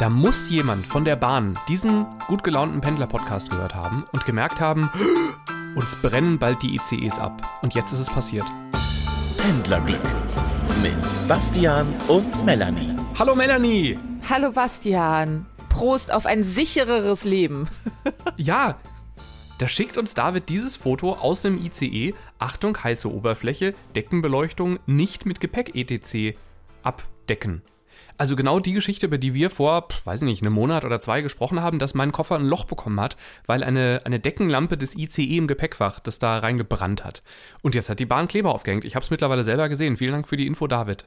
Da muss jemand von der Bahn diesen gut gelaunten Pendler-Podcast gehört haben und gemerkt haben, uns brennen bald die ICEs ab. Und jetzt ist es passiert. Pendlerglück mit Bastian und Melanie. Hallo Melanie! Hallo Bastian. Prost auf ein sichereres Leben. Ja, da schickt uns David dieses Foto aus dem ICE. Achtung, heiße Oberfläche, Deckenbeleuchtung nicht mit Gepäck etc. abdecken. Also genau die Geschichte, über die wir vor, weiß ich nicht, einem Monat oder zwei gesprochen haben, dass mein Koffer ein Loch bekommen hat, weil eine, eine Deckenlampe des ICE im Gepäckfach das da reingebrannt hat. Und jetzt hat die Bahn Kleber aufgehängt. Ich habe es mittlerweile selber gesehen. Vielen Dank für die Info, David.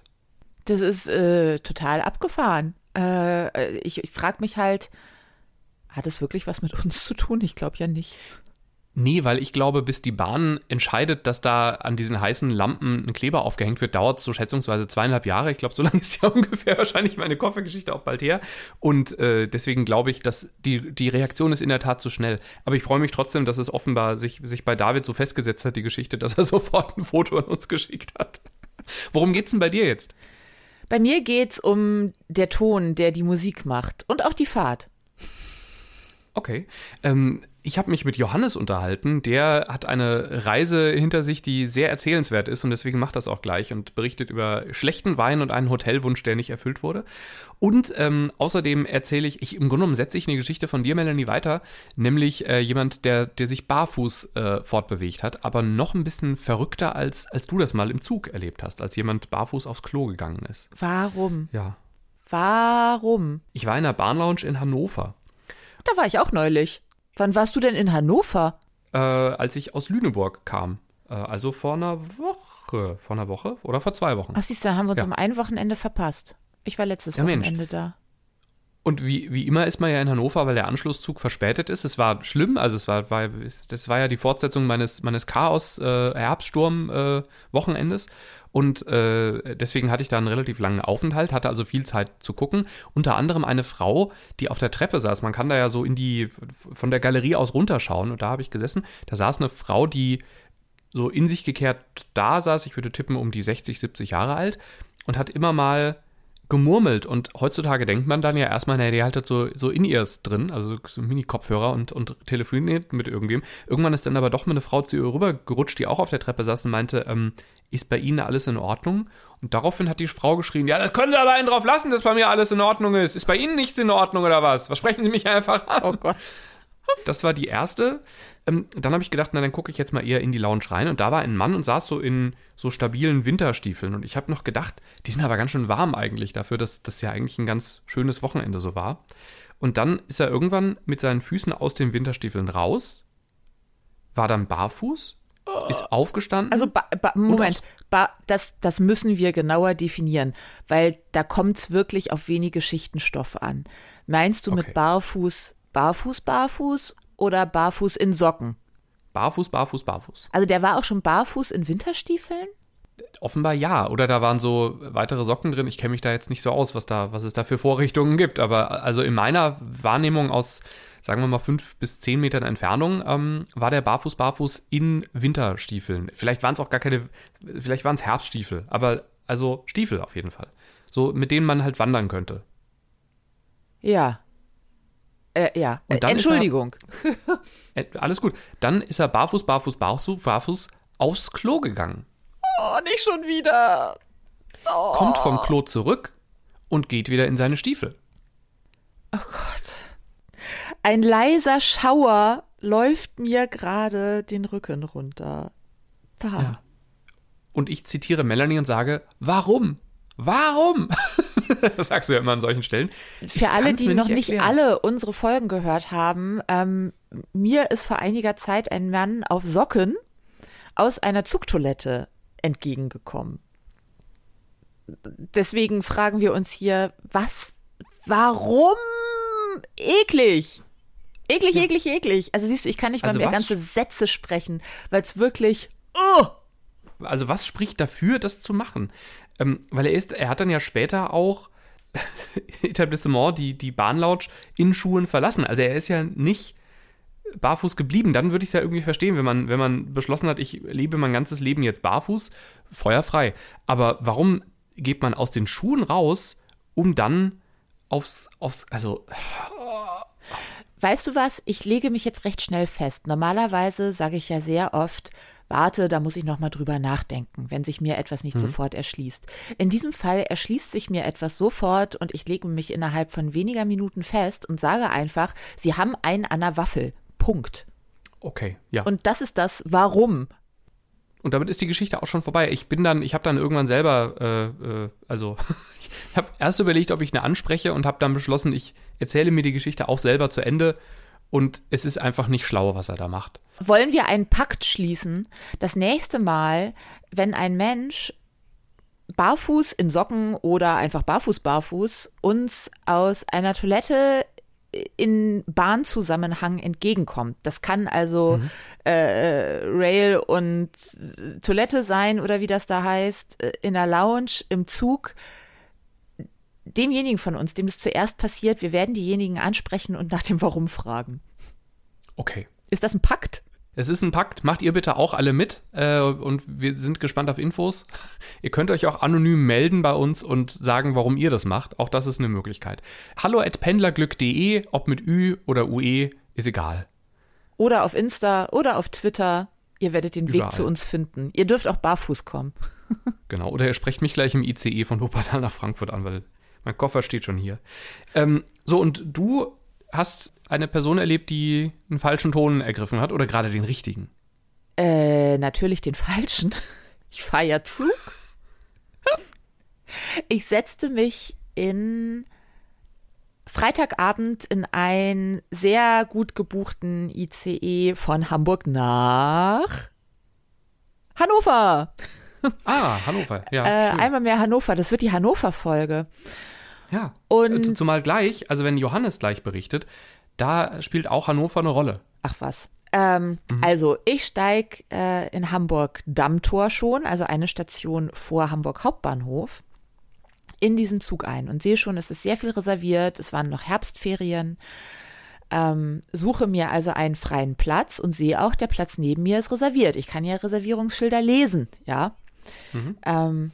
Das ist äh, total abgefahren. Äh, ich ich frage mich halt, hat es wirklich was mit uns zu tun? Ich glaube ja nicht. Nee, weil ich glaube, bis die Bahn entscheidet, dass da an diesen heißen Lampen ein Kleber aufgehängt wird, dauert es so schätzungsweise zweieinhalb Jahre. Ich glaube, so lange ist ja ungefähr wahrscheinlich meine Koffergeschichte auch bald her. Und äh, deswegen glaube ich, dass die, die Reaktion ist in der Tat zu schnell. Aber ich freue mich trotzdem, dass es offenbar sich, sich bei David so festgesetzt hat, die Geschichte, dass er sofort ein Foto an uns geschickt hat. Worum geht's denn bei dir jetzt? Bei mir geht's um der Ton, der die Musik macht und auch die Fahrt. Okay. Ähm, ich habe mich mit Johannes unterhalten. Der hat eine Reise hinter sich, die sehr erzählenswert ist und deswegen macht das auch gleich und berichtet über schlechten Wein und einen Hotelwunsch, der nicht erfüllt wurde. Und ähm, außerdem erzähle ich, ich, im Grunde genommen setze ich eine Geschichte von dir, Melanie, weiter, nämlich äh, jemand, der, der sich barfuß äh, fortbewegt hat, aber noch ein bisschen verrückter, als, als du das mal im Zug erlebt hast, als jemand barfuß aufs Klo gegangen ist. Warum? Ja. Warum? Ich war in einer Bahnlounge in Hannover. Da war ich auch neulich. Wann warst du denn in Hannover? äh, als ich aus Lüneburg kam. Äh, also vor einer Woche. Vor einer Woche oder vor zwei Wochen. Ach, siehst du, da haben wir uns Ja. um ein Wochenende verpasst. Ich war letztes Ja, Mensch. Wochenende da. Und wie, wie immer ist man ja in Hannover, weil der Anschlusszug verspätet ist. Es war schlimm, also es war, war das war ja die Fortsetzung meines, meines Chaos äh, äh, und äh, deswegen hatte ich da einen relativ langen Aufenthalt, hatte also viel Zeit zu gucken. Unter anderem eine Frau, die auf der Treppe saß. Man kann da ja so in die von der Galerie aus runterschauen und da habe ich gesessen. Da saß eine Frau, die so in sich gekehrt da saß, ich würde tippen um die 60, 70 Jahre alt und hat immer mal gemurmelt und heutzutage denkt man dann ja erstmal, naja, die haltet so, so In-Ears drin, also so Mini-Kopfhörer und, und telefoniert mit irgendwem. Irgendwann ist dann aber doch mal eine Frau zu ihr rübergerutscht, die auch auf der Treppe saß und meinte, ähm, ist bei Ihnen alles in Ordnung? Und daraufhin hat die Frau geschrien, ja, das können Sie aber einen drauf lassen, dass bei mir alles in Ordnung ist. Ist bei Ihnen nichts in Ordnung oder was? Was sprechen Sie mich einfach an? Oh Gott. Das war die erste. Ähm, dann habe ich gedacht, na, dann gucke ich jetzt mal eher in die Lounge rein. Und da war ein Mann und saß so in so stabilen Winterstiefeln. Und ich habe noch gedacht, die sind aber ganz schön warm eigentlich dafür, dass das ja eigentlich ein ganz schönes Wochenende so war. Und dann ist er irgendwann mit seinen Füßen aus den Winterstiefeln raus, war dann barfuß, ist aufgestanden. Also, ba, ba, Moment, ba, das, das müssen wir genauer definieren, weil da kommt es wirklich auf wenige Schichten Stoff an. Meinst du Okay. mit barfuß, barfuß, barfuß oder barfuß in Socken? barfuß, barfuß, barfuß. Also, der war auch schon barfuß in Winterstiefeln? Offenbar ja. Oder da waren so weitere Socken drin. Ich kenne mich da jetzt nicht so aus, was da, was es da für Vorrichtungen gibt. Aber also in meiner Wahrnehmung aus, sagen wir mal, fünf bis zehn Metern Entfernung, ähm, war der barfuß, barfuß in Winterstiefeln. Vielleicht waren es auch gar keine, vielleicht waren es Herbststiefel. Aber also Stiefel auf jeden Fall. So, mit denen man halt wandern könnte. Ja. Äh, ja. Und dann ist er- Entschuldigung. Äh, alles gut. Dann ist er barfuß, barfuß, barfuß, barfuß aufs Klo gegangen. Oh, nicht schon wieder. Oh. Kommt vom Klo zurück und geht wieder in seine Stiefel. Ein leiser Schauer läuft mir gerade den Rücken runter. Da. Ja. Und ich zitiere Melanie und sage, warum? Warum? das sagst du ja immer an solchen Stellen. Ich Für alle, die noch nicht erklären. alle unsere Folgen gehört haben, ähm, mir ist vor einiger Zeit ein Mann auf Socken aus einer Zugtoilette entgegengekommen. Deswegen fragen wir uns hier, was, warum eklig? Eklig, eklig, eklig. Also siehst du, ich kann nicht Also mal mehr was- ganze Sätze sprechen, weil es wirklich, oh, Also was spricht dafür, das zu machen? Ähm, weil er ist, er hat dann ja später auch Etablissement, die, die Bahnlounge in Schuhen verlassen. Also er ist ja nicht barfuß geblieben. Dann würde ich es ja irgendwie verstehen, wenn man, wenn man beschlossen hat, ich lebe mein ganzes Leben jetzt barfuß, feuerfrei. Aber warum geht man aus den Schuhen raus, um dann aufs, aufs, also Weißt du was? Ich lege mich jetzt recht schnell fest. Normalerweise sage ich ja sehr oft, warte, da muss ich noch mal drüber nachdenken, wenn sich mir etwas nicht mhm. sofort erschließt. In diesem Fall erschließt sich mir etwas sofort und ich lege mich innerhalb von weniger Minuten fest und sage einfach, sie haben einen an der Waffel. Punkt. Okay, ja. Und das ist das Warum. Und damit ist die Geschichte auch schon vorbei. Ich bin dann, ich habe dann irgendwann selber, äh, äh, also ich habe erst überlegt, ob ich eine anspreche und habe dann beschlossen, ich erzähle mir die Geschichte auch selber zu Ende. Und es ist einfach nicht schlau, was er da macht. Wollen wir einen Pakt schließen? Das nächste Mal, wenn ein Mensch barfuß in Socken oder einfach barfuß barfuß uns aus einer Toilette in Bahnzusammenhang entgegenkommt. Das kann also mhm. äh, Rail und Toilette sein oder wie das da heißt, äh, in der Lounge, im Zug. Demjenigen von uns, dem es zuerst passiert, wir werden diejenigen ansprechen und nach dem Warum fragen. Okay. Ist das ein Pakt? Es ist ein Pakt, macht ihr bitte auch alle mit äh, und wir sind gespannt auf Infos. ihr könnt euch auch anonym melden bei uns und sagen, warum ihr das macht. Auch das ist eine Möglichkeit. Hallo at pendlerglück.de, ob mit Ü oder UE, ist egal. Oder auf Insta oder auf Twitter. Ihr werdet den Überall. Weg zu uns finden. Ihr dürft auch barfuß kommen. genau, oder ihr sprecht mich gleich im ICE von Wuppertal nach Frankfurt an, weil mein Koffer steht schon hier. Ähm, so, und du hast eine Person erlebt, die einen falschen Ton ergriffen hat oder gerade den richtigen? Äh, natürlich den falschen. Ich fahre ja Zug. Ich setzte mich in Freitagabend in einen sehr gut gebuchten ICE von Hamburg nach Hannover. Ah, Hannover, ja. Äh, einmal mehr Hannover, das wird die Hannover-Folge. Ja. Und zumal gleich, also wenn Johannes gleich berichtet, da spielt auch Hannover eine Rolle. Ach was. Ähm, mhm. Also ich steige äh, in Hamburg Dammtor schon, also eine Station vor Hamburg Hauptbahnhof, in diesen Zug ein und sehe schon, es ist sehr viel reserviert, es waren noch Herbstferien. Ähm, suche mir also einen freien Platz und sehe auch, der Platz neben mir ist reserviert. Ich kann ja Reservierungsschilder lesen, ja. Mhm. Ähm,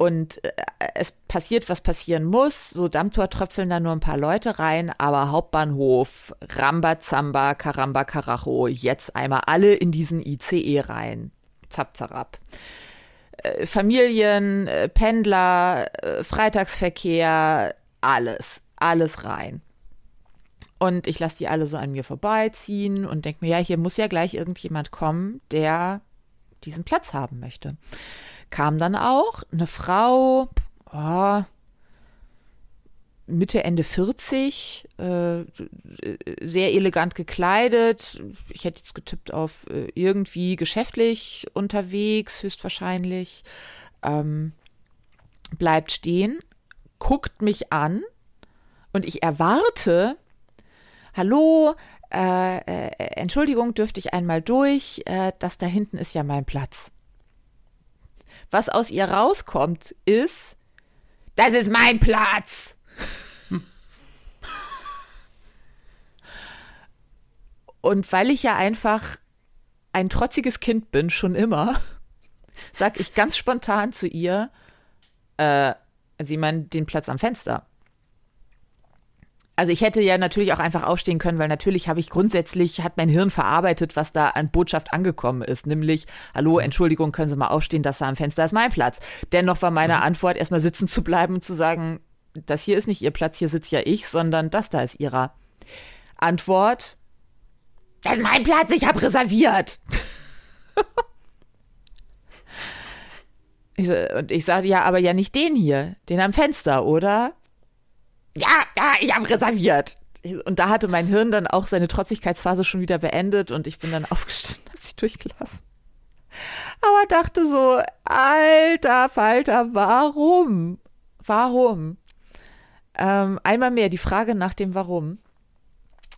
und äh, es passiert, was passieren muss. So Dammtor tröpfeln da nur ein paar Leute rein, aber Hauptbahnhof, Rambazamba, Karamba, Karacho, jetzt einmal alle in diesen ICE rein. Zap, zarab. Äh, Familien, äh, Pendler, Freitagsverkehr, alles, alles rein. Und ich lasse die alle so an mir vorbeiziehen und denke mir, ja, hier muss ja gleich irgendjemand kommen, der diesen Platz haben möchte kam dann auch eine Frau, oh, Mitte, Ende 40, äh, sehr elegant gekleidet. Ich hätte jetzt getippt auf äh, irgendwie geschäftlich unterwegs, höchstwahrscheinlich. Ähm, bleibt stehen, guckt mich an und ich erwarte, hallo, äh, äh Entschuldigung, dürfte ich einmal durch, äh, das da hinten ist ja mein Platz. Was aus ihr rauskommt, ist, das ist mein Platz. Und weil ich ja einfach ein trotziges Kind bin, schon immer, sag ich ganz spontan zu ihr, äh, Sie meinen den Platz am Fenster. Also ich hätte ja natürlich auch einfach aufstehen können, weil natürlich habe ich grundsätzlich, hat mein Hirn verarbeitet, was da an Botschaft angekommen ist. Nämlich, hallo, mhm. Entschuldigung, können Sie mal aufstehen, das da am Fenster ist mein Platz. Dennoch war meine mhm. Antwort, erstmal sitzen zu bleiben und zu sagen, das hier ist nicht Ihr Platz, hier sitze ja ich, sondern das da ist Ihrer. Antwort, das ist mein Platz, ich habe reserviert. ich so, und ich sage, ja, aber ja nicht den hier, den am Fenster, oder? Ja, ja, ich habe reserviert. Und da hatte mein Hirn dann auch seine Trotzigkeitsphase schon wieder beendet und ich bin dann aufgestanden, habe sie durchgelassen. Aber dachte so, alter Falter, warum? Warum? Ähm, einmal mehr die Frage nach dem Warum.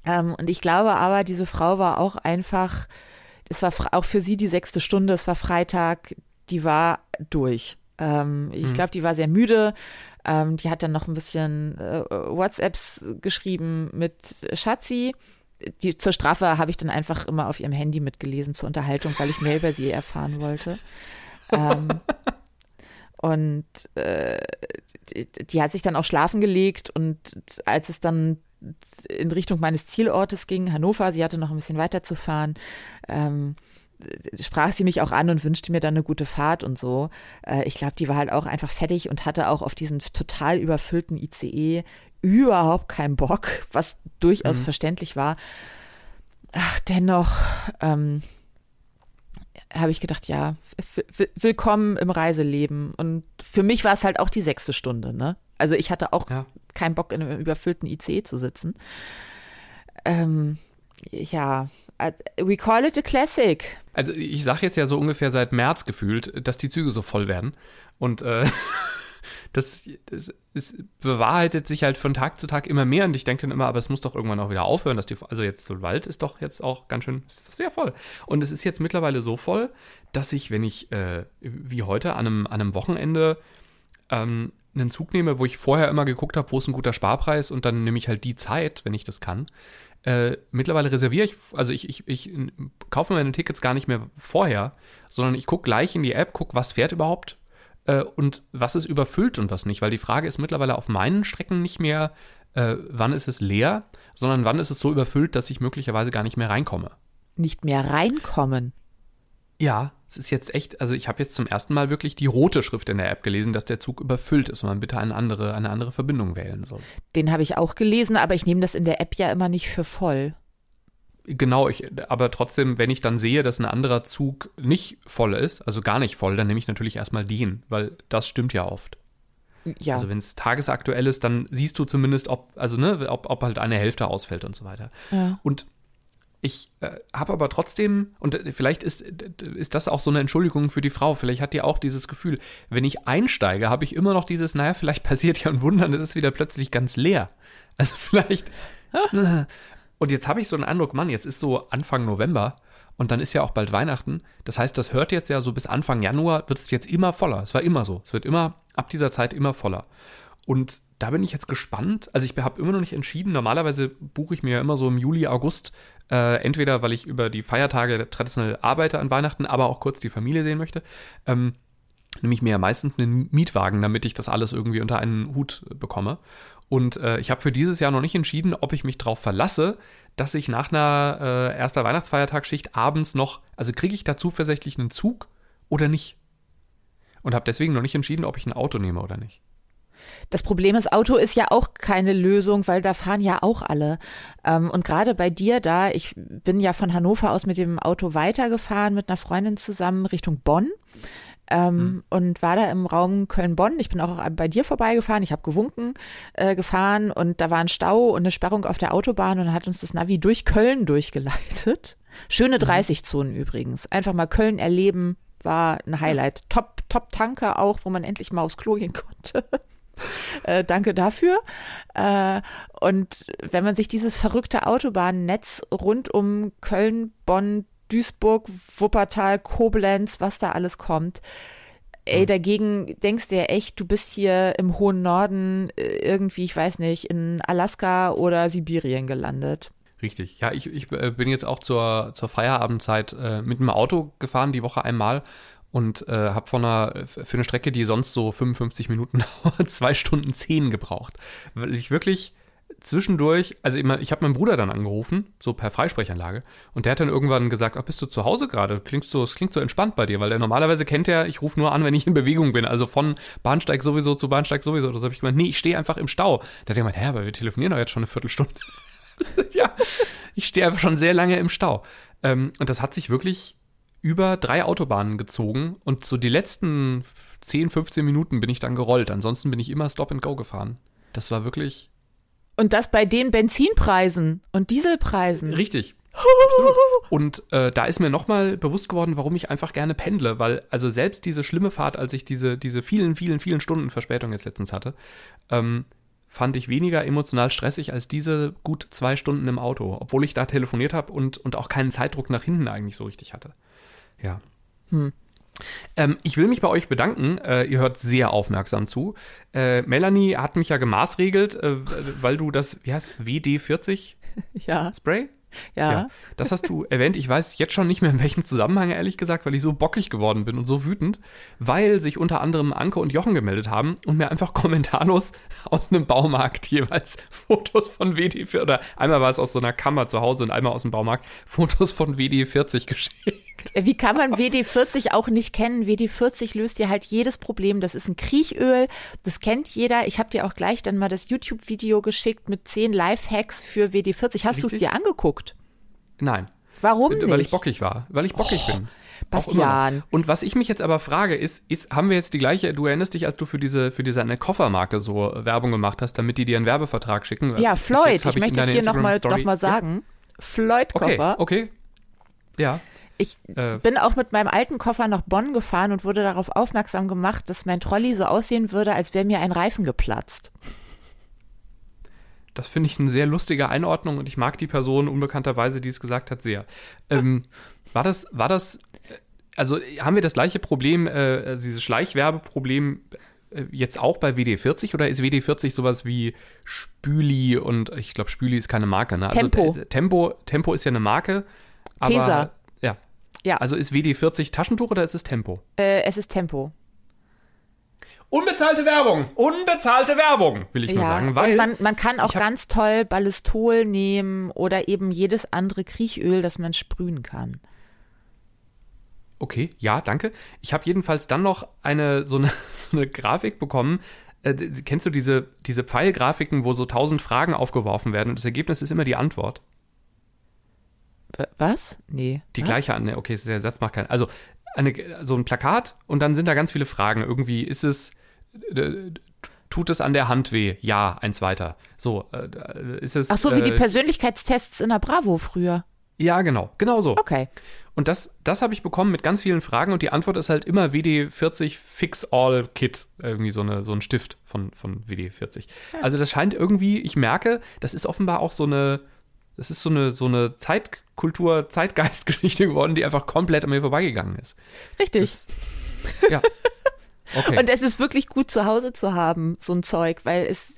Ähm, und ich glaube aber, diese Frau war auch einfach, es war auch für sie die sechste Stunde, es war Freitag, die war durch. Ähm, ich hm. glaube, die war sehr müde, ähm, die hat dann noch ein bisschen äh, WhatsApps geschrieben mit Schatzi. Die, zur Strafe habe ich dann einfach immer auf ihrem Handy mitgelesen zur Unterhaltung, weil ich mehr über sie erfahren wollte. ähm, Und äh, die, die, hat sich dann auch schlafen gelegt und als es dann in Richtung meines Zielortes ging, Hannover, sie hatte noch ein bisschen weiter zu fahren, ähm, sprach sie mich auch an und wünschte mir dann eine gute Fahrt und so. Äh, ich glaube, die war halt auch einfach fertig und hatte auch auf diesen total überfüllten ICE überhaupt keinen Bock, was durchaus mhm. verständlich war. Ach, dennoch ähm, habe ich gedacht, ja, willkommen im Reiseleben. Und für mich war es halt auch die sechste Stunde, ne? Also ich hatte auch ja. keinen Bock, in einem überfüllten IC zu sitzen. Ähm, ja, we call it a classic. Also ich sage jetzt ja so ungefähr seit März gefühlt, dass die Züge so voll werden. Und äh, das, das, das, bewahrheitet sich halt von Tag zu Tag immer mehr und ich denke dann immer, aber es muss doch irgendwann auch wieder aufhören, dass die, also jetzt so Wald ist doch jetzt auch ganz schön, sehr voll. Und es ist jetzt mittlerweile so voll, dass ich, wenn ich, äh, wie heute, an einem, an einem Wochenende ähm, einen Zug nehme, wo ich vorher immer geguckt habe, wo ist ein guter Sparpreis und dann nehme ich halt die Zeit, wenn ich das kann. Äh, mittlerweile reserviere ich, also ich, ich, ich kaufe meine Tickets gar nicht mehr vorher, sondern ich gucke gleich in die App, gucke, was fährt überhaupt äh, und was ist überfüllt und was nicht, weil die Frage ist mittlerweile auf meinen Strecken nicht mehr, äh, wann ist es leer, sondern wann ist es so überfüllt, dass ich möglicherweise gar nicht mehr reinkomme. Nicht mehr reinkommen? Ja, es ist jetzt echt, also ich habe jetzt zum ersten Mal wirklich die rote Schrift in der App gelesen, dass der Zug überfüllt ist und man bitte eine andere, eine andere Verbindung wählen soll. Den habe ich auch gelesen, aber ich nehme das in der App ja immer nicht für voll. Genau, ich, aber trotzdem, wenn ich dann sehe, dass ein anderer Zug nicht voll ist, also gar nicht voll, dann nehme ich natürlich erstmal den, weil das stimmt ja oft. Ja. Also wenn es tagesaktuell ist, dann siehst du zumindest, ob, also ne, ob, ob halt eine Hälfte ausfällt und so weiter. Ja. Und ich äh, habe aber trotzdem, und äh, vielleicht ist, ist das auch so eine Entschuldigung für die Frau, vielleicht hat die auch dieses Gefühl, wenn ich einsteige, habe ich immer noch dieses, naja, vielleicht passiert ja ein Wunder, dann ist es wieder plötzlich ganz leer. Also vielleicht, Und jetzt habe ich so einen Eindruck, Mann, jetzt ist so Anfang November und dann ist ja auch bald Weihnachten. Das heißt, das hört jetzt ja so bis Anfang Januar, wird es jetzt immer voller. Es war immer so. Es wird immer ab dieser Zeit immer voller. Und da bin ich jetzt gespannt. Also ich habe immer noch nicht entschieden. Normalerweise buche ich mir ja immer so im Juli, August, äh, entweder weil ich über die Feiertage traditionell arbeite an Weihnachten, aber auch kurz die Familie sehen möchte. Ähm, nehme ich mir ja meistens einen Mietwagen, damit ich das alles irgendwie unter einen Hut bekomme. Und äh, ich habe für dieses Jahr noch nicht entschieden, ob ich mich darauf verlasse, dass ich nach einer äh, erster Weihnachtsfeiertagsschicht abends noch, also kriege ich da zuversichtlich einen Zug oder nicht? Und habe deswegen noch nicht entschieden, ob ich ein Auto nehme oder nicht. Das Problem ist, Auto ist ja auch keine Lösung, weil da fahren ja auch alle. Ähm, und gerade bei dir da, ich bin ja von Hannover aus mit dem Auto weitergefahren mit einer Freundin zusammen Richtung Bonn ähm, mhm. und war da im Raum Köln-Bonn. Ich bin auch bei dir vorbeigefahren. Ich habe gewunken äh, gefahren und da war ein Stau und eine Sperrung auf der Autobahn und dann hat uns das Navi durch Köln durchgeleitet. Schöne 30-Zonen mhm. übrigens. Einfach mal Köln erleben war ein Highlight. Top, top Tanker auch, wo man endlich mal aufs Klo gehen konnte. Äh, danke dafür. Äh, und wenn man sich dieses verrückte Autobahnnetz rund um Köln, Bonn, Duisburg, Wuppertal, Koblenz, was da alles kommt. Ey, dagegen denkst du ja echt, du bist hier im hohen Norden äh, irgendwie, ich weiß nicht, in Alaska oder Sibirien gelandet. Richtig. Ja, ich, ich äh, bin jetzt auch zur, zur Feierabendzeit äh, mit dem Auto gefahren, die Woche einmal und äh, habe von einer, für eine Strecke, die sonst so 55 Minuten dauert, zwei Stunden zehn gebraucht. Weil ich wirklich zwischendurch, also immer, ich habe meinen Bruder dann angerufen, so per Freisprechanlage, und der hat dann irgendwann gesagt, ach, bist du zu Hause gerade? Klingt so, es klingt so entspannt bei dir, weil der normalerweise kennt er, ich rufe nur an, wenn ich in Bewegung bin, also von Bahnsteig sowieso zu Bahnsteig sowieso. Oder so habe ich gemeint, nee, ich stehe einfach im Stau. Der hat gemeint, hä, aber wir telefonieren doch jetzt schon eine Viertelstunde. ja, ich stehe einfach schon sehr lange im Stau. Ähm, und das hat sich wirklich über drei Autobahnen gezogen und so die letzten 10, 15 Minuten bin ich dann gerollt. Ansonsten bin ich immer Stop and Go gefahren. Das war wirklich und das bei den Benzinpreisen und Dieselpreisen. Richtig. Absolut. Und äh, da ist mir nochmal bewusst geworden, warum ich einfach gerne pendle, weil also selbst diese schlimme Fahrt, als ich diese, diese vielen, vielen, vielen Stunden Verspätung jetzt letztens hatte, ähm, fand ich weniger emotional stressig als diese gut zwei Stunden im Auto, obwohl ich da telefoniert habe und, und auch keinen Zeitdruck nach hinten eigentlich so richtig hatte. Ja. Hm. Ähm, ich will mich bei euch bedanken. Äh, ihr hört sehr aufmerksam zu. Äh, Melanie hat mich ja gemaßregelt, äh, weil du das, wie heißt WD-40 ja. Spray? Ja. Ja, das hast du erwähnt. Ich weiß jetzt schon nicht mehr in welchem Zusammenhang, ehrlich gesagt, weil ich so bockig geworden bin und so wütend, weil sich unter anderem Anke und Jochen gemeldet haben und mir einfach kommentarlos aus einem Baumarkt jeweils Fotos von WD40 oder einmal war es aus so einer Kammer zu Hause und einmal aus dem Baumarkt Fotos von WD40 geschickt. Wie kann man WD40 auch nicht kennen? WD40 löst dir halt jedes Problem. Das ist ein Kriechöl, das kennt jeder. Ich habe dir auch gleich dann mal das YouTube-Video geschickt mit zehn Lifehacks für WD40. Hast du es dir angeguckt? Nein, Warum nicht? weil ich bockig war, weil ich bockig bin. Immer noch. Bastian. Und was ich mich jetzt aber frage, ist, ist, haben wir jetzt die gleiche, du erinnerst dich, als du für diese, für diese eine Koffermarke so Werbung gemacht hast, damit die dir einen Werbevertrag schicken? Ja, Floyd. hab Ich möchte es hier nochmal noch mal sagen. Okay, Floyd-Koffer. okay. Ja. Ich Äh, bin auch mit meinem alten Koffer nach Bonn gefahren und wurde darauf aufmerksam gemacht, dass mein Trolley so aussehen würde, als wäre mir ein Reifen geplatzt. Das finde ich eine sehr lustige Einordnung und ich mag die Person unbekannterweise, die es gesagt hat, sehr. Ähm, war das, war das, äh, also haben wir das gleiche Problem, äh, also dieses Schleichwerbeproblem äh, jetzt auch bei WD40 oder ist WD40 sowas wie Spüli und ich glaube, Spüli ist keine Marke, ne? Also, Tempo. äh, Tempo. Tempo ist ja eine Marke. Aber, Tesa. Ja. Ja. Also ist WD40 Taschentuch oder ist es Tempo? Äh, es ist Tempo. Unbezahlte Werbung! Unbezahlte Werbung, will ich nur sagen. Weil und man, man kann auch ganz toll Ballistol nehmen oder eben jedes andere Kriechöl, das man sprühen kann. Okay, ja, danke. Ich habe jedenfalls dann noch eine so eine, so eine Grafik bekommen. Äh, kennst du diese, diese Pfeilgrafiken, wo so tausend Fragen aufgeworfen werden und das Ergebnis ist immer die Antwort? Was? Nee. Die Was? gleiche an. Okay, der Satz macht keinen. Also eine, so ein Plakat und dann sind da ganz viele Fragen. Irgendwie ist es, tut es an der Hand weh? Ja, eins weiter. So, äh, ist es. Ach so, wie die äh, Persönlichkeitstests in der Bravo früher. Ja, genau, genau so. Okay. Und das, das habe ich bekommen mit ganz vielen Fragen und die Antwort ist halt immer WD40 Fix All Kit. Irgendwie so, eine, so ein Stift von, von WD40. Also das scheint irgendwie, ich merke, das ist offenbar auch so eine, das ist so eine, so eine Zeitkultur, Zeitgeistgeschichte geworden, die einfach komplett an mir vorbeigegangen ist. Richtig. Das, ja. Okay. Und es ist wirklich gut zu Hause zu haben, so ein Zeug, weil es.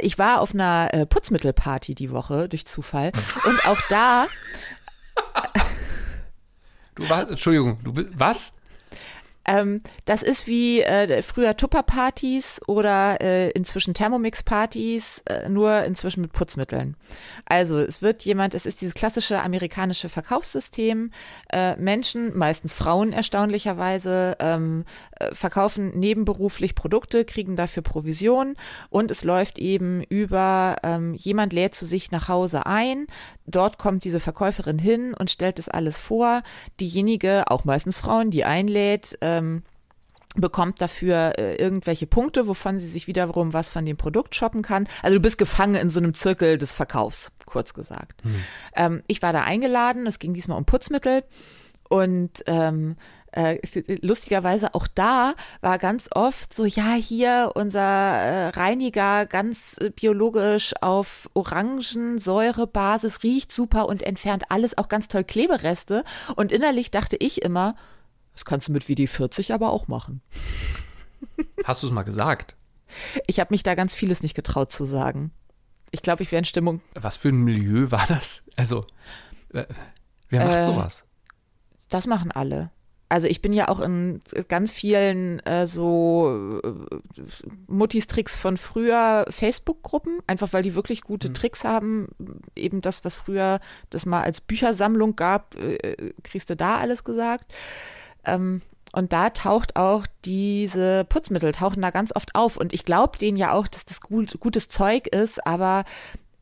Ich war auf einer äh, Putzmittelparty die Woche durch Zufall und auch da du warst, Entschuldigung, du bist, was? Ähm, das ist wie äh, früher Tupper-Partys oder äh, inzwischen Thermomix-Partys, äh, nur inzwischen mit Putzmitteln. Also es wird jemand, es ist dieses klassische amerikanische Verkaufssystem. Äh, Menschen, meistens Frauen erstaunlicherweise, ähm, äh, verkaufen nebenberuflich Produkte, kriegen dafür Provision und es läuft eben über, ähm, jemand lädt zu sich nach Hause ein, dort kommt diese Verkäuferin hin und stellt das alles vor. Diejenige, auch meistens Frauen, die einlädt, ähm, bekommt dafür äh, irgendwelche Punkte, wovon sie sich wiederum was von dem Produkt shoppen kann. Also du bist gefangen in so einem Zirkel des Verkaufs, kurz gesagt. Ähm, ich war da eingeladen, es ging diesmal um Putzmittel und ähm, äh, lustigerweise auch da war ganz oft so, ja, hier unser äh, Reiniger ganz äh, biologisch auf Orangensäurebasis riecht super und entfernt alles, auch ganz toll Klebereste. Und innerlich dachte ich immer, das kannst du mit WD40 aber auch machen. Hast du es mal gesagt? Ich habe mich da ganz vieles nicht getraut zu sagen. Ich glaube, ich wäre in Stimmung. Was für ein Milieu war das? Also, äh, wer macht Äh, sowas? Das machen alle. Also ich bin ja auch in ganz vielen äh, so äh, Muttis-Tricks von früher Facebook-Gruppen, einfach weil die wirklich gute Tricks haben. Eben das, was früher das mal als Büchersammlung gab, äh, kriegst du da alles gesagt. Ähm, und da taucht auch diese Putzmittel, tauchen da ganz oft auf. Und ich glaube denen ja auch, dass das gut, gutes Zeug ist, aber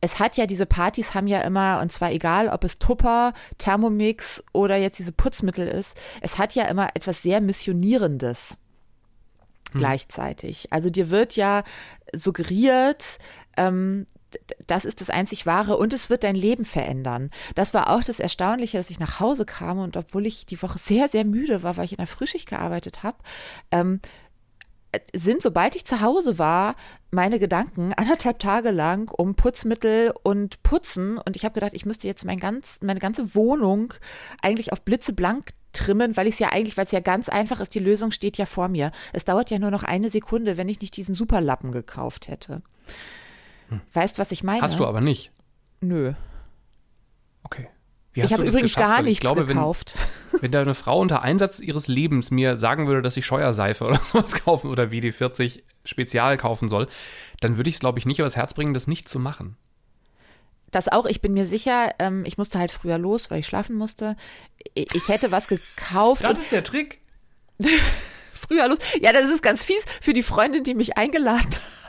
es hat ja, diese Partys haben ja immer, und zwar egal, ob es Tupper, Thermomix oder jetzt diese Putzmittel ist, es hat ja immer etwas sehr Missionierendes gleichzeitig. Also dir wird ja suggeriert, ähm, das ist das einzig Wahre und es wird dein Leben verändern. Das war auch das Erstaunliche, dass ich nach Hause kam und obwohl ich die Woche sehr, sehr müde war, weil ich in der Frühschicht gearbeitet habe, ähm, sind, sobald ich zu Hause war, meine Gedanken anderthalb Tage lang um Putzmittel und Putzen. Und ich habe gedacht, ich müsste jetzt mein ganz, meine ganze Wohnung eigentlich auf blitzeblank trimmen, weil ich es ja eigentlich, weil es ja ganz einfach ist, die Lösung steht ja vor mir. Es dauert ja nur noch eine Sekunde, wenn ich nicht diesen Superlappen gekauft hätte. Weißt, was ich meine? Hast du aber nicht. Nö. Okay. Wie ich habe übrigens gar nichts glaube, gekauft. Wenn, wenn da eine Frau unter Einsatz ihres Lebens mir sagen würde, dass ich Scheuerseife oder sowas kaufen oder WD-40 Spezial kaufen soll, dann würde ich es, glaube ich, nicht übers Herz bringen, das nicht zu machen. Das auch, ich bin mir sicher, ähm, ich musste halt früher los, weil ich schlafen musste. Ich, ich hätte was gekauft. Das ist der Trick. früher los. Ja, das ist ganz fies für die Freundin, die mich eingeladen hat.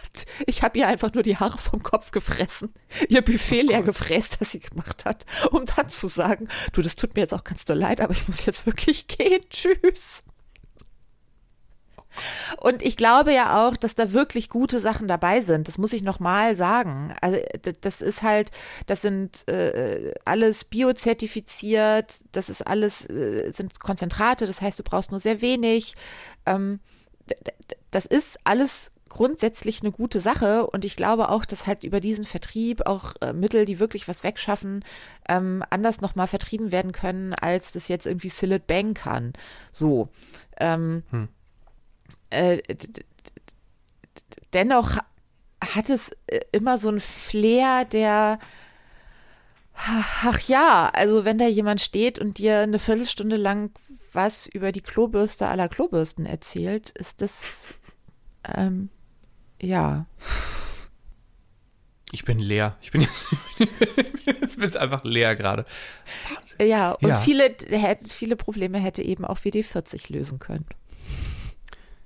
Ich habe ihr einfach nur die Haare vom Kopf gefressen, ihr Buffet oh leer gefräst, das sie gemacht hat, um dann zu sagen, du, das tut mir jetzt auch ganz doll leid, aber ich muss jetzt wirklich gehen. Tschüss. Und ich glaube ja auch, dass da wirklich gute Sachen dabei sind. Das muss ich nochmal sagen. Also das ist halt, das sind äh, alles biozertifiziert, das ist alles, äh, sind Konzentrate, das heißt, du brauchst nur sehr wenig. Ähm, das ist alles grundsätzlich eine gute Sache und ich glaube auch, dass halt über diesen Vertrieb auch äh, Mittel, die wirklich was wegschaffen, ähm, anders nochmal vertrieben werden können, als das jetzt irgendwie Silit Bang kann. So. Ähm, hm. äh, dennoch hat es äh, immer so ein Flair, der Ach ja, also wenn da jemand steht und dir eine Viertelstunde lang was über die Klobürste aller Klobürsten erzählt, ist das ähm, ja. Ich bin leer. Ich bin jetzt, jetzt bin einfach leer gerade. Ja, und ja. Viele, viele Probleme hätte eben auch WD40 lösen können.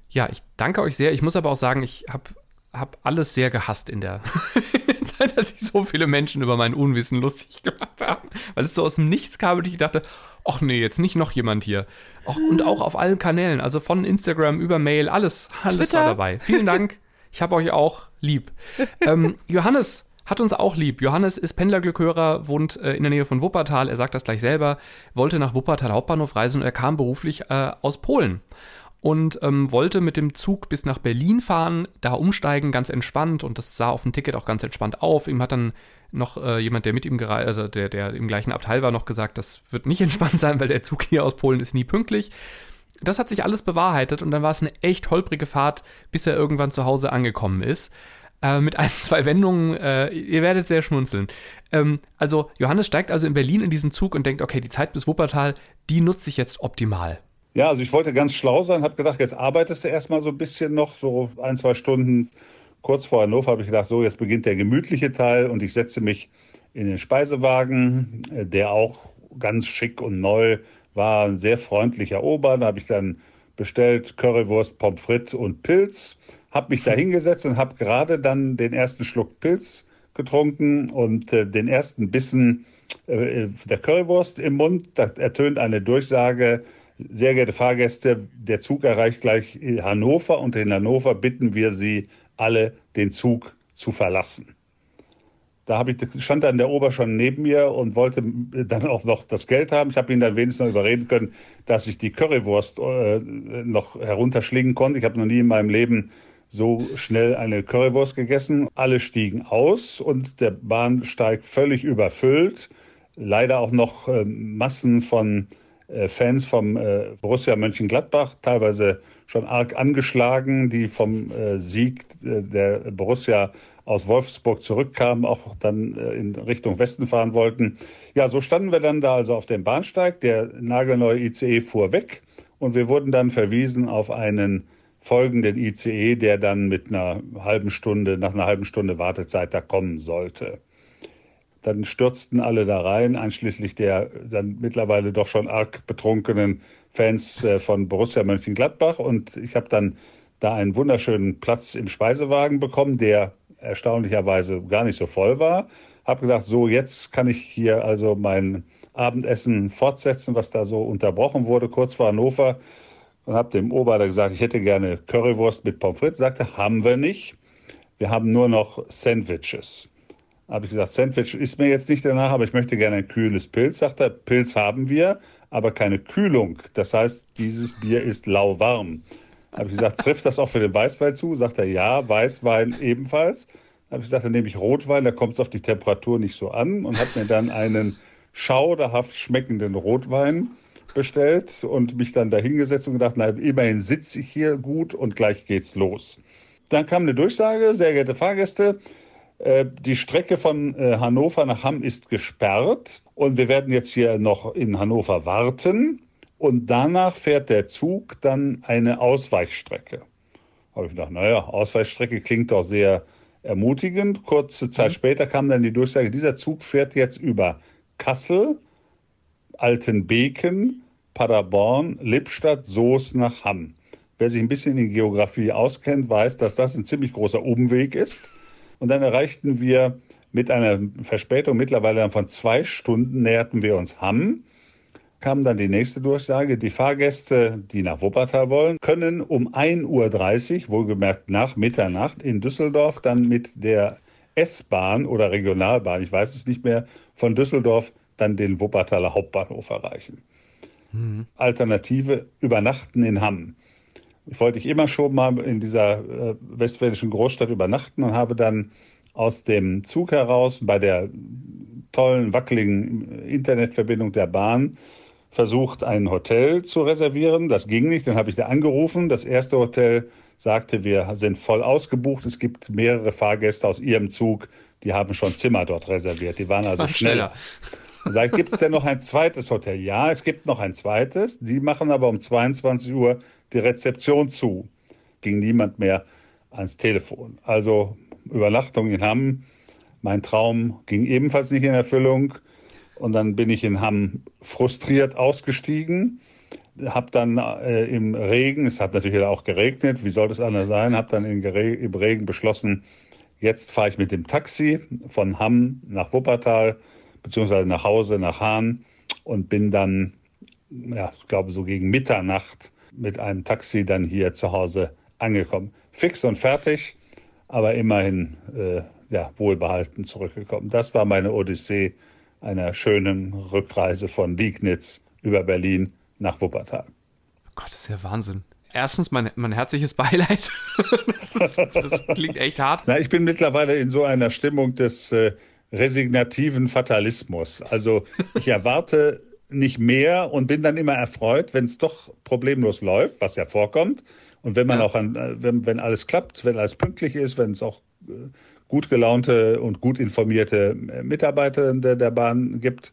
Ja, ich danke euch sehr. Ich muss aber auch sagen, ich habe hab alles sehr gehasst in der Zeit, dass sich so viele Menschen über mein Unwissen lustig gemacht haben, weil es so aus dem Nichts kam und ich dachte, ach nee, jetzt nicht noch jemand hier. Auch, und auch auf allen Kanälen, also von Instagram über Mail, alles, alles war dabei. Vielen Dank. Ich habe euch auch lieb. ähm, Johannes hat uns auch lieb. Johannes ist Pendlerglückhörer, wohnt äh, in der Nähe von Wuppertal. Er sagt das gleich selber. Wollte nach Wuppertal Hauptbahnhof reisen und er kam beruflich äh, aus Polen und ähm, wollte mit dem Zug bis nach Berlin fahren, da umsteigen, ganz entspannt und das sah auf dem Ticket auch ganz entspannt auf. Ihm hat dann noch äh, jemand, der mit ihm gereist, also der, der im gleichen Abteil war, noch gesagt, das wird nicht entspannt sein, weil der Zug hier aus Polen ist nie pünktlich das hat sich alles bewahrheitet und dann war es eine echt holprige Fahrt, bis er irgendwann zu Hause angekommen ist. Äh, mit ein, zwei Wendungen, äh, ihr werdet sehr schmunzeln. Ähm, also, Johannes steigt also in Berlin in diesen Zug und denkt, okay, die Zeit bis Wuppertal, die nutze ich jetzt optimal. Ja, also ich wollte ganz schlau sein, habe gedacht, jetzt arbeitest du erstmal so ein bisschen noch, so ein, zwei Stunden. Kurz vor Hannover habe ich gedacht, so, jetzt beginnt der gemütliche Teil und ich setze mich in den Speisewagen, äh, der auch ganz schick und neu war ein sehr freundlicher Ober. Da habe ich dann bestellt Currywurst, Pommes frites und Pilz, habe mich da hingesetzt und habe gerade dann den ersten Schluck Pilz getrunken und äh, den ersten Bissen äh, der Currywurst im Mund. Da ertönt eine Durchsage, sehr geehrte Fahrgäste, der Zug erreicht gleich Hannover und in Hannover bitten wir Sie alle, den Zug zu verlassen. Da ich, stand dann der Ober schon neben mir und wollte dann auch noch das Geld haben. Ich habe ihn dann wenigstens noch überreden können, dass ich die Currywurst äh, noch herunterschlingen konnte. Ich habe noch nie in meinem Leben so schnell eine Currywurst gegessen. Alle stiegen aus und der Bahnsteig völlig überfüllt. Leider auch noch äh, Massen von äh, Fans vom äh, Borussia Mönchengladbach, teilweise schon arg angeschlagen, die vom äh, Sieg äh, der Borussia aus Wolfsburg zurückkamen, auch dann äh, in Richtung Westen fahren wollten. Ja, so standen wir dann da also auf dem Bahnsteig. Der nagelneue ICE fuhr weg und wir wurden dann verwiesen auf einen folgenden ICE, der dann mit einer halben Stunde, nach einer halben Stunde Wartezeit da kommen sollte. Dann stürzten alle da rein, einschließlich der dann mittlerweile doch schon arg betrunkenen Fans äh, von Borussia Mönchengladbach. Und ich habe dann da einen wunderschönen Platz im Speisewagen bekommen, der erstaunlicherweise gar nicht so voll war. Habe gedacht, so jetzt kann ich hier also mein Abendessen fortsetzen, was da so unterbrochen wurde, kurz vor Hannover. Und habe dem Oberleiter gesagt, ich hätte gerne Currywurst mit Pommes frites. Sagte, haben wir nicht. Wir haben nur noch Sandwiches. Habe ich gesagt, Sandwich ist mir jetzt nicht danach, aber ich möchte gerne ein kühles Pilz. Sagt er, Pilz haben wir, aber keine Kühlung. Das heißt, dieses Bier ist lauwarm. Habe ich gesagt, trifft das auch für den Weißwein zu? Sagt er, ja, Weißwein ebenfalls. Habe ich gesagt, dann nehme ich Rotwein, da kommt es auf die Temperatur nicht so an und hat mir dann einen schauderhaft schmeckenden Rotwein bestellt und mich dann dahingesetzt und gedacht, na, immerhin sitze ich hier gut und gleich geht's los. Dann kam eine Durchsage, sehr geehrte Fahrgäste, Äh, die Strecke von äh, Hannover nach Hamm ist gesperrt und wir werden jetzt hier noch in Hannover warten. Und danach fährt der Zug dann eine Ausweichstrecke. Habe ich gedacht, naja, Ausweichstrecke klingt doch sehr ermutigend. Kurze Zeit mhm. später kam dann die Durchsage, dieser Zug fährt jetzt über Kassel, Altenbeken, Paderborn, Lippstadt, Soest nach Hamm. Wer sich ein bisschen in Geografie auskennt, weiß, dass das ein ziemlich großer Umweg ist. Und dann erreichten wir mit einer Verspätung mittlerweile von zwei Stunden näherten wir uns Hamm. Kam dann die nächste Durchsage. Die Fahrgäste, die nach Wuppertal wollen, können um 1.30 Uhr, wohlgemerkt nach Mitternacht, in Düsseldorf dann mit der S-Bahn oder Regionalbahn, ich weiß es nicht mehr, von Düsseldorf dann den Wuppertaler Hauptbahnhof erreichen. Mhm. Alternative übernachten in Hamm. Ich wollte ich immer schon mal in dieser äh, westfälischen Großstadt übernachten und habe dann aus dem Zug heraus bei der tollen, wackeligen Internetverbindung der Bahn versucht, ein Hotel zu reservieren. Das ging nicht. Dann habe ich da angerufen. Das erste Hotel sagte, wir sind voll ausgebucht. Es gibt mehrere Fahrgäste aus ihrem Zug, die haben schon Zimmer dort reserviert. Die waren also schneller. schneller. Sag, gibt es denn noch ein zweites Hotel? Ja, es gibt noch ein zweites. Die machen aber um 22 Uhr die Rezeption zu. Ging niemand mehr ans Telefon. Also Übernachtung in Hamm. Mein Traum ging ebenfalls nicht in Erfüllung. Und dann bin ich in Hamm frustriert ausgestiegen. Habe dann äh, im Regen, es hat natürlich auch geregnet, wie soll das anders sein, habe dann im Regen beschlossen, jetzt fahre ich mit dem Taxi von Hamm nach Wuppertal beziehungsweise nach Hause, nach Hahn und bin dann, ja, ich glaube, so gegen Mitternacht mit einem Taxi dann hier zu Hause angekommen. Fix und fertig, aber immerhin äh, ja, wohlbehalten zurückgekommen. Das war meine Odyssee einer schönen Rückreise von Liegnitz über Berlin nach Wuppertal. Oh Gott, das ist ja Wahnsinn. Erstens mein, mein herzliches Beileid. das, ist, das, klingt echt hart. Na, ich bin mittlerweile in so einer Stimmung des äh, resignativen Fatalismus. Also ich erwarte nicht mehr und bin dann immer erfreut, wenn es doch problemlos läuft, was ja vorkommt. Und wenn man ja. auch an, äh, wenn, wenn alles klappt, wenn alles pünktlich ist, wenn es auch äh, gut gelaunte und gut informierte äh, Mitarbeiter der Bahn gibt,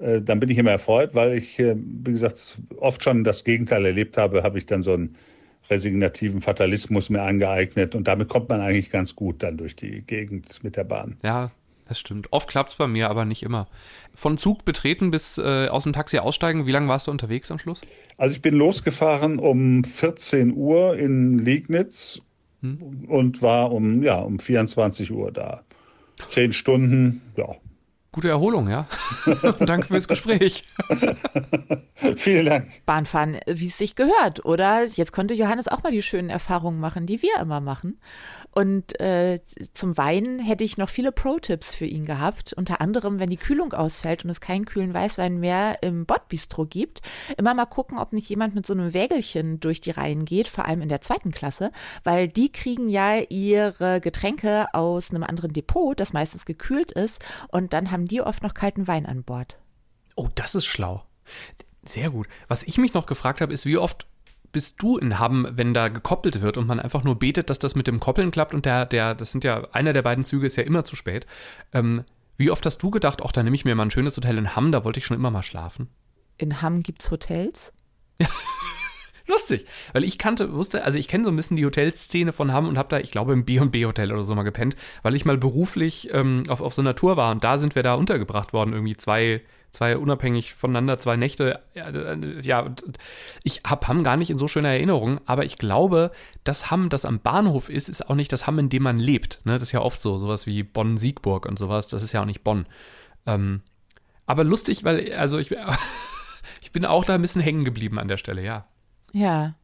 dann bin ich immer erfreut, weil ich, wie gesagt, oft schon das Gegenteil erlebt habe, habe ich dann so einen resignativen Fatalismus mir angeeignet und damit kommt man eigentlich ganz gut dann durch die Gegend mit der Bahn. Ja, das stimmt. Oft klappt es bei mir, aber nicht immer. Von Zug betreten bis äh, aus dem Taxi aussteigen, wie lange warst du unterwegs am Schluss? Also ich bin losgefahren um 14 Uhr in Liegnitz und war um, ja, um 24 Uhr da. Zehn Stunden, ja, Gute Erholung, ja. Und danke fürs Gespräch. Vielen Dank. Bahnfahren, wie es sich gehört, oder? Jetzt konnte Johannes auch mal die schönen Erfahrungen machen, die wir immer machen. Und äh, zum Weinen hätte ich noch viele Pro-Tipps für ihn gehabt. Unter anderem, wenn die Kühlung ausfällt und es keinen kühlen Weißwein mehr im Bordbistro gibt, immer mal gucken, ob nicht jemand mit so einem Wägelchen durch die Reihen geht, vor allem in der zweiten Klasse, weil die kriegen ja ihre Getränke aus einem anderen Depot, das meistens gekühlt ist. Und dann haben die oft noch kalten Wein an Bord. Oh, das ist schlau. Sehr gut. Was ich mich noch gefragt habe, ist, wie oft bist du in Hamm, wenn da gekoppelt wird und man einfach nur betet, dass das mit dem Koppeln klappt und der, der, das sind ja, einer der beiden Züge ist ja immer zu spät. Ähm, wie oft hast du gedacht, ach, da nehme ich mir mal ein schönes Hotel in Hamm, da wollte ich schon immer mal schlafen? In Hamm gibt es Hotels? Ja. Lustig, weil ich kannte, wusste, also ich kenne so ein bisschen die Hotelszene von Hamm und habe da, ich glaube, im B&B Hotel oder so mal gepennt, weil ich mal beruflich ähm, auf, auf so einer Tour war und da sind wir da untergebracht worden, irgendwie zwei, zwei unabhängig voneinander, zwei Nächte. Ja, äh, ich habe Hamm gar nicht in so schöner Erinnerung, aber ich glaube, das Hamm, das am Bahnhof ist, ist auch nicht das Hamm, in dem man lebt. Ne? Das ist ja oft so, sowas wie Bonn-Siegburg und sowas, das ist ja auch nicht Bonn. Ähm, aber lustig, weil, also ich, ich bin auch da ein bisschen hängen geblieben an der Stelle, ja. Ja.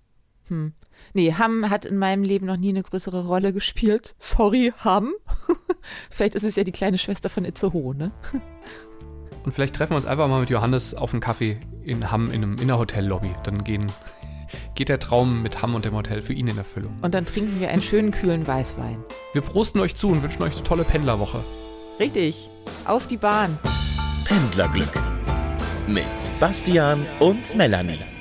Hm. Nee, Hamm hat in meinem Leben noch nie eine größere Rolle gespielt. Sorry, Hamm. vielleicht ist es ja die kleine Schwester von Itzehoe, ne? Und vielleicht treffen wir uns einfach mal mit Johannes auf einen Kaffee in Hamm in, einem, in einer Hotellobby. Dann gehen, geht der Traum mit Hamm und dem Hotel für ihn in Erfüllung. Und dann trinken wir einen schönen kühlen Weißwein. Wir prosten euch zu und wünschen euch eine tolle Pendlerwoche. Richtig. Auf die Bahn. Pendlerglück. Mit Bastian und Melanie.